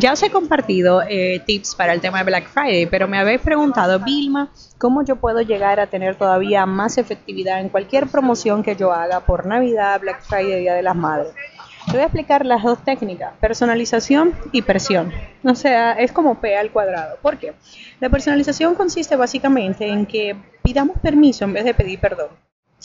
Ya os he compartido eh, tips para el tema de Black Friday, pero me habéis preguntado, Vilma, ¿cómo yo puedo llegar a tener todavía más efectividad en cualquier promoción que yo haga por Navidad, Black Friday, Día de las Madres? Te voy a explicar las dos técnicas, personalización y presión. O sea, es como P al cuadrado. ¿Por qué? La personalización consiste básicamente en que pidamos permiso en vez de pedir perdón.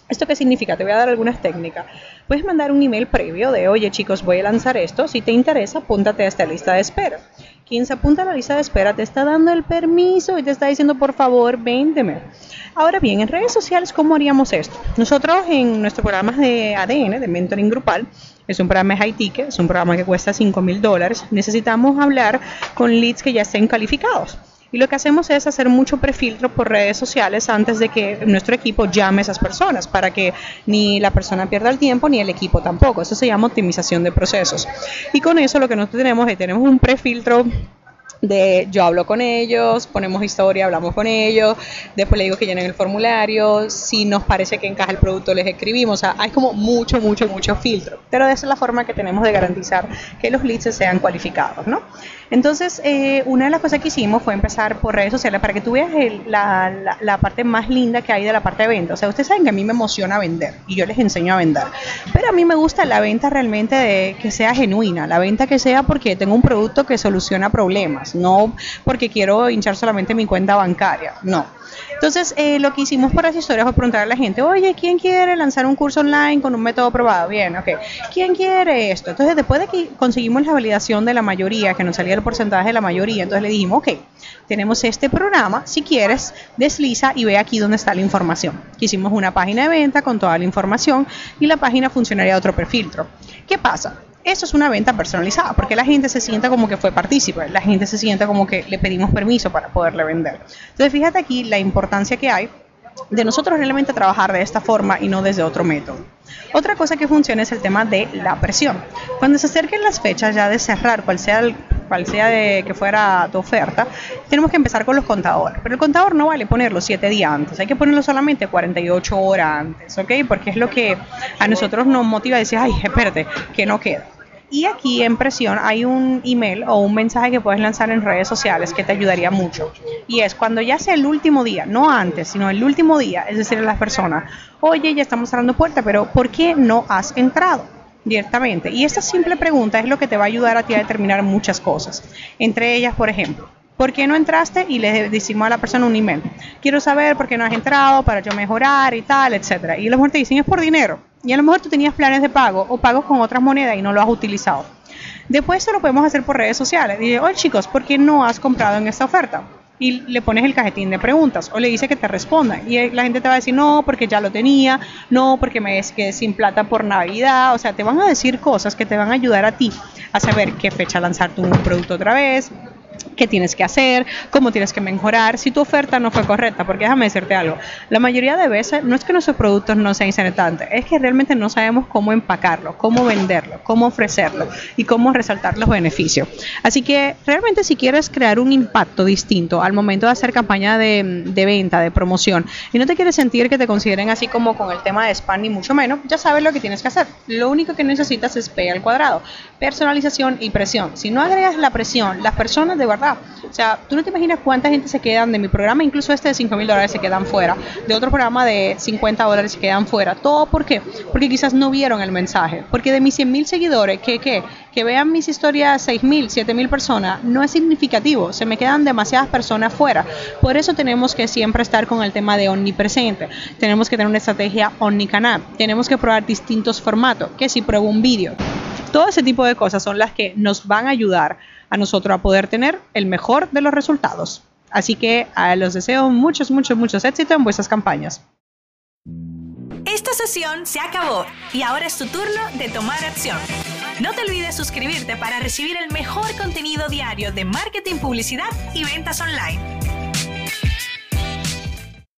¿Esto qué significa? Te voy a dar algunas técnicas. Puedes mandar un email previo de, oye chicos, voy a lanzar esto. Si te interesa, apúntate a esta lista de espera. Quien se apunta a la lista de espera te está dando el permiso y te está diciendo, por favor, véndeme. Ahora bien, en redes sociales, ¿cómo haríamos esto? Nosotros en nuestro programa de ADN, de Mentoring Grupal, es un programa de high ticket, es un programa que cuesta 5 mil dólares, necesitamos hablar con leads que ya estén calificados. Y lo que hacemos es hacer mucho prefiltro por redes sociales antes de que nuestro equipo llame a esas personas para que ni la persona pierda el tiempo ni el equipo tampoco. Eso se llama optimización de procesos. Y con eso lo que nosotros tenemos es tenemos un prefiltro de yo hablo con ellos, ponemos historia, hablamos con ellos, después le digo que llenen el formulario, si nos parece que encaja el producto les escribimos, o sea, hay como mucho, mucho, mucho filtro, pero esa es la forma que tenemos de garantizar que los leads sean cualificados, ¿no? Entonces, eh, una de las cosas que hicimos fue empezar por redes sociales para que tú veas la, la, parte más linda que hay de la parte de venta. O sea, ustedes saben que a mí me emociona vender y yo les enseño a vender. Pero a mí me gusta la venta realmente de que sea genuina, la venta que sea porque tengo un producto que soluciona problemas, no porque quiero hinchar solamente mi cuenta bancaria, no. Entonces, eh, lo que hicimos por las historias fue preguntar a la gente, oye, ¿quién quiere lanzar un curso online con un método probado? Bien, ok. ¿Quién quiere esto? Entonces, después de que conseguimos la validación de la mayoría, que nos salía el porcentaje de la mayoría, entonces le dijimos, ok, tenemos este programa, si quieres, desliza y ve aquí donde está la información. Hicimos una página de venta con toda la información y la página funcionaría de otro perfiltro. ¿Qué pasa? Eso es una venta personalizada, porque la gente se sienta como que fue partícipe, la gente se sienta como que le pedimos permiso para poderle vender. Entonces, fíjate aquí la importancia que hay de nosotros realmente trabajar de esta forma y no desde otro método. Otra cosa que funciona es el tema de la presión. Cuando se acerquen las fechas ya de cerrar, cual sea, el, cual sea de que fuera tu oferta, tenemos que empezar con los contadores. Pero el contador no vale ponerlo 7 días antes, hay que ponerlo solamente 48 horas antes, ¿ok? Porque es lo que a nosotros nos motiva a decir, ay, espérate, que no queda. Y aquí en presión hay un email o un mensaje que puedes lanzar en redes sociales que te ayudaría mucho. Y es cuando ya sea el último día, no antes, sino el último día, es decir, a las personas, oye, ya estamos cerrando puerta, pero ¿por qué no has entrado? Directamente. Y esta simple pregunta es lo que te va a ayudar a ti a determinar muchas cosas. Entre ellas, por ejemplo, ¿por qué no entraste? Y le decimos a la persona un email. Quiero saber por qué no has entrado, para yo mejorar y tal, etcétera. Y a lo mejor te dicen es por dinero. Y a lo mejor tú tenías planes de pago o pagos con otras monedas y no lo has utilizado. Después eso lo podemos hacer por redes sociales. Dile, oye chicos, ¿por qué no has comprado en esta oferta? Y le pones el cajetín de preguntas o le dice que te responda. Y la gente te va a decir, no, porque ya lo tenía, no, porque me quedé sin plata por Navidad. O sea, te van a decir cosas que te van a ayudar a ti a saber qué fecha lanzar tu producto otra vez, qué tienes que hacer, cómo tienes que mejorar, si tu oferta no fue correcta, porque déjame decirte algo, la mayoría de veces no es que nuestros productos no sean interesantes, es que realmente no sabemos cómo empacarlo, cómo venderlo, cómo ofrecerlo y cómo resaltar los beneficios. Así que realmente si quieres crear un impacto distinto al momento de hacer campaña de, venta, de promoción, y no te quieres sentir que te consideren así como con el tema de spam ni mucho menos, ya sabes lo que tienes que hacer. Lo único que necesitas es P al cuadrado, personalización y presión. Si no agregas la presión, las personas de verdad o sea, tú no te imaginas cuánta gente se quedan de mi programa, incluso este de 5 mil dólares se quedan fuera, de otro programa de 50 dólares se quedan fuera. ¿Todo por qué? Porque quizás no vieron el mensaje. Porque de mis 100 mil seguidores, que, que, que vean mis historias 6 mil, 7 mil personas, no es significativo. Se me quedan demasiadas personas fuera. Por eso tenemos que siempre estar con el tema de omnipresente. Tenemos que tener una estrategia omnicanal. Tenemos que probar distintos formatos. Que si pruebo un vídeo. Todo ese tipo de cosas son las que nos van a ayudar a nosotros a poder tener el mejor de los resultados. Así que a los deseo muchos, muchos, muchos éxitos en vuestras campañas. Esta sesión se acabó y ahora es tu turno de tomar acción. No te olvides suscribirte para recibir el mejor contenido diario de marketing, publicidad y ventas online.